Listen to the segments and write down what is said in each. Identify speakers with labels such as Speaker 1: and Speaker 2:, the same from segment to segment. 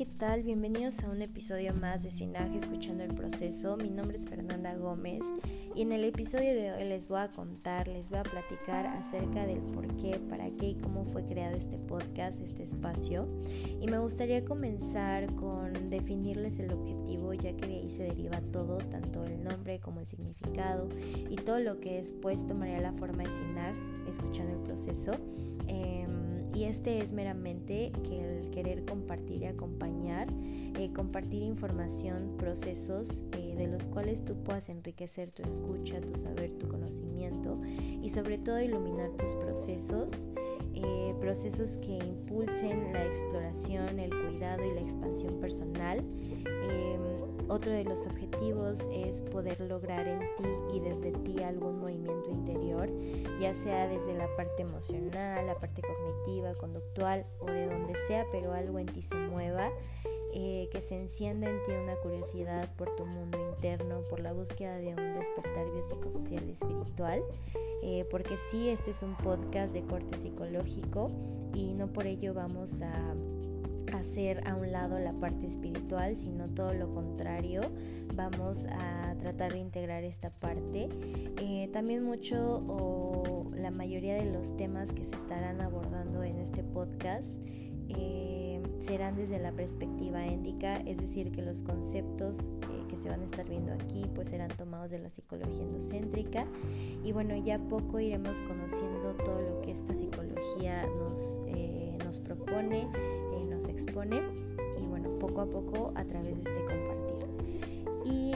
Speaker 1: ¿qué tal? Bienvenidos a un episodio más de Sinaje Escuchando el Proceso. Mi nombre es Fernanda Gómez y en el episodio de hoy les voy a contar, les voy a platicar acerca del por qué, para qué y cómo fue creado este podcast, este espacio. Y me gustaría comenzar con definirles el objetivo, ya que de ahí se deriva todo, tanto el nombre como el significado y todo lo que después tomaría la forma de Sinaj, escuchando el proceso. Em, y este es meramente que el querer compartir y acompañar, eh, compartir información, procesos eh, de los cuales tú puedas enriquecer tu escucha, tu saber, tu conocimiento y sobre todo iluminar tus procesos, eh, procesos que impulsen la exploración, el cuidado y la expansión personal. Otro de los objetivos es poder lograr en ti y desde ti algún movimiento interior, ya sea desde la parte emocional, la parte cognitiva, conductual o de donde sea, pero algo en ti se mueva, eh, que se encienda en ti una curiosidad por tu mundo interno, por la búsqueda de un despertar biopsicosocial y espiritual, eh, porque sí, este es un podcast de corte psicológico y no por ello vamos a hacer a un lado la parte espiritual, sino todo lo contrario. Vamos a tratar de integrar esta parte. Eh, también mucho o la mayoría de los temas que se estarán abordando en este podcast eh, serán desde la perspectiva éndica, es decir, que los conceptos eh, que se van a estar viendo aquí pues serán tomados de la psicología endocéntrica y bueno, ya poco iremos conociendo todo lo que esta psicología nos, nos propone se expone y bueno, poco a poco a través de este compartir. Y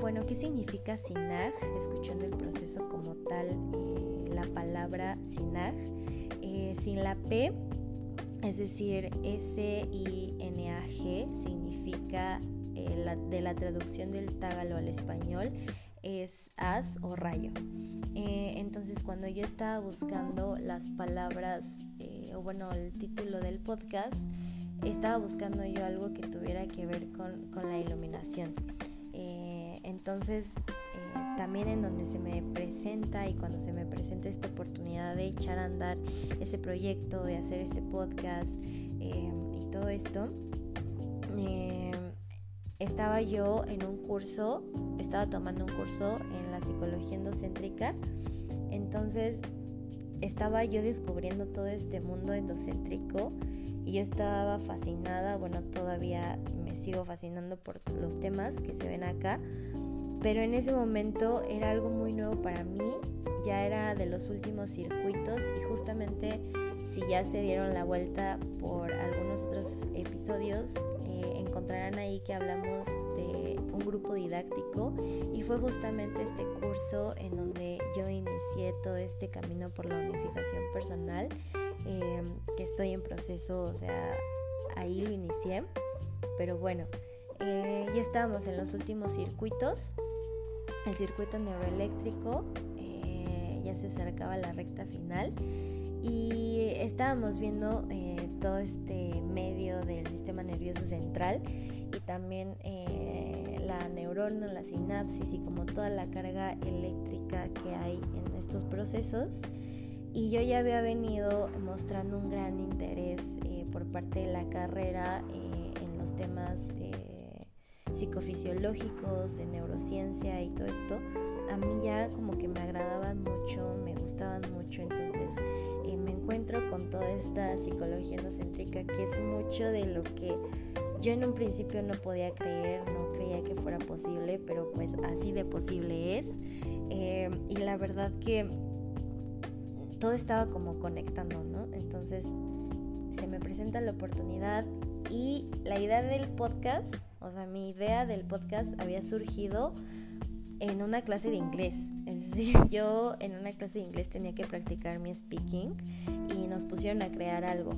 Speaker 1: bueno, ¿qué significa SINAG? Escuchando el proceso como tal, eh, la palabra SINAG, eh, sin la P, es decir, S-I-N-A-G, significa eh, de la traducción del tágalo al español, es as o rayo. entonces cuando yo estaba buscando las palabras, o bueno, el título del podcast, estaba buscando yo algo que tuviera que ver con, la iluminación. Eh, entonces, eh, también en donde se me presenta y cuando se me presenta esta oportunidad de echar a andar ese proyecto, de hacer este podcast eh, y todo esto, estaba yo en un curso, estaba tomando un curso en la psicología endocéntrica, entonces estaba yo descubriendo todo este mundo endocéntrico y yo estaba fascinada, bueno, todavía me sigo fascinando por los temas que se ven acá, pero en ese momento era algo muy nuevo para mí, ya era de los últimos circuitos y justamente si ya se dieron la vuelta por algunos otros episodios, eh, encontrarán ahí que hablamos de un grupo didáctico y fue justamente este curso en donde yo inicié todo este camino por la unificación personal que estoy en proceso, o sea, ahí lo inicié. Pero bueno, eh, ya estábamos en los últimos circuitos. El circuito neuroeléctrico eh, ya se acercaba a la recta final y estábamos viendo eh, todo este medio del sistema nervioso central y también la neurona, la sinapsis y como toda la carga eléctrica que hay en estos procesos y yo ya había venido mostrando un gran interés eh, por parte de la carrera eh, en los temas eh, psicofisiológicos, de neurociencia y todo esto. A mí ya como que me agradaban mucho, me gustaban mucho, entonces me encuentro con toda esta psicología endocéntrica que es mucho de lo que yo en un principio no podía creer, no creía que fuera posible, pero pues así de posible es. y la verdad que todo estaba como conectando, ¿no? Entonces se me presenta la oportunidad y la idea del podcast, o sea, mi idea del podcast había surgido en una clase de inglés. Es decir, yo en una clase de inglés tenía que practicar mi speaking y nos pusieron a crear algo.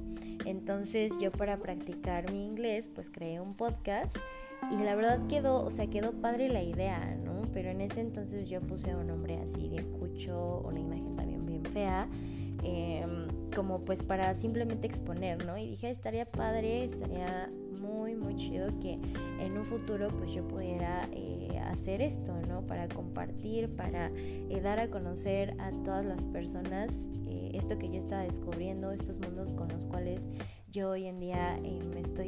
Speaker 1: Entonces yo para practicar mi inglés pues creé un podcast y la verdad quedó, o sea, quedó padre la idea, ¿no? Pero en ese entonces yo puse un nombre así bien cucho, una imagen también fea, em, como pues para simplemente exponer, ¿no? Y dije, estaría padre, estaría muy, muy chido que en un futuro pues yo pudiera eh, hacer esto, ¿no? Para compartir, para eh, dar a conocer a todas las personas eh, esto que yo estaba descubriendo, estos mundos con los cuales yo hoy en día me estoy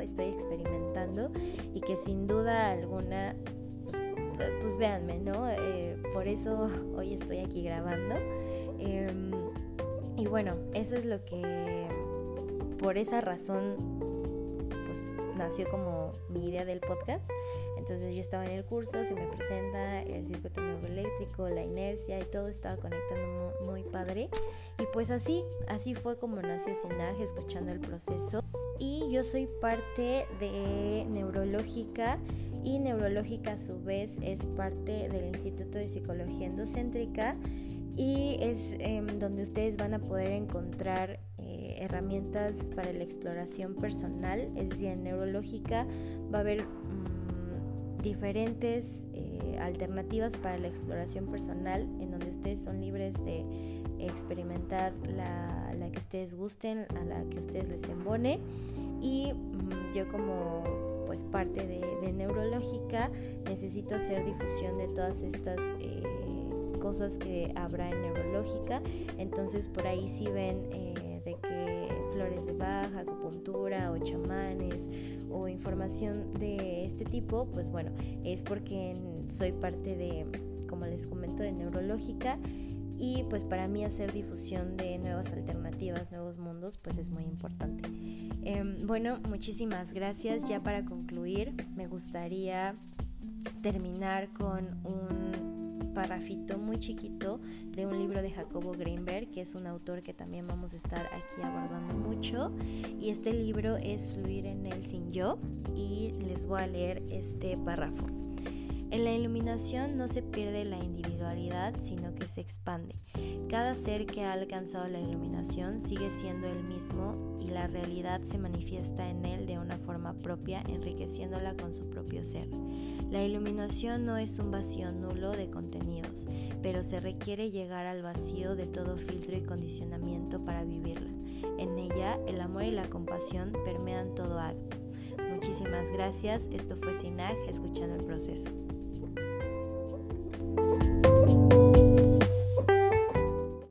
Speaker 1: estoy experimentando y que sin duda alguna, pues, pues véanme, ¿no? Eh, por eso hoy estoy aquí grabando. Em, y bueno, eso es lo que, por esa razón, nació como mi idea del podcast. Entonces yo estaba en el curso, se me presenta el circuito neuroeléctrico, la inercia y todo estaba conectando muy, padre. Y pues así, así fue como nació Sinaj, escuchando el proceso. Y yo soy parte de Neurológica y Neurológica a su vez es parte del Instituto de Psicología Endocéntrica y es em, donde ustedes van a poder encontrar eh, herramientas para la exploración personal, es decir, en neurológica va a haber diferentes eh, alternativas para la exploración personal en donde ustedes son libres de experimentar la, la que ustedes gusten, a la que ustedes les embone. Y mm, yo como pues parte de, neurológica necesito hacer difusión de todas estas eh, cosas que habrá en neurológica. Entonces por ahí si ven eh, de flores de baja, acupuntura o chamanes o información de este tipo, pues bueno, es porque soy parte de, como les comento, de neurológica y pues para mí hacer difusión de nuevas alternativas, nuevos mundos, pues es muy importante. Em, bueno, muchísimas gracias. Ya para concluir, me gustaría terminar con un parrafito muy chiquito de un libro de Jacobo Greenberg, que es un autor que también vamos a estar aquí abordando mucho. Y este libro es Fluir en el sin yo y les voy a leer este párrafo. En la iluminación no se pierde la individualidad, sino que se expande. Cada ser que ha alcanzado la iluminación sigue siendo el mismo y la realidad se manifiesta en él de una forma propia, enriqueciéndola con su propio ser. La iluminación no es un vacío nulo de contenidos, pero se requiere llegar al vacío de todo filtro y condicionamiento para vivirla. En ella, el amor y la compasión permean todo acto. Muchísimas gracias. Esto fue Sinag, escuchando el proceso.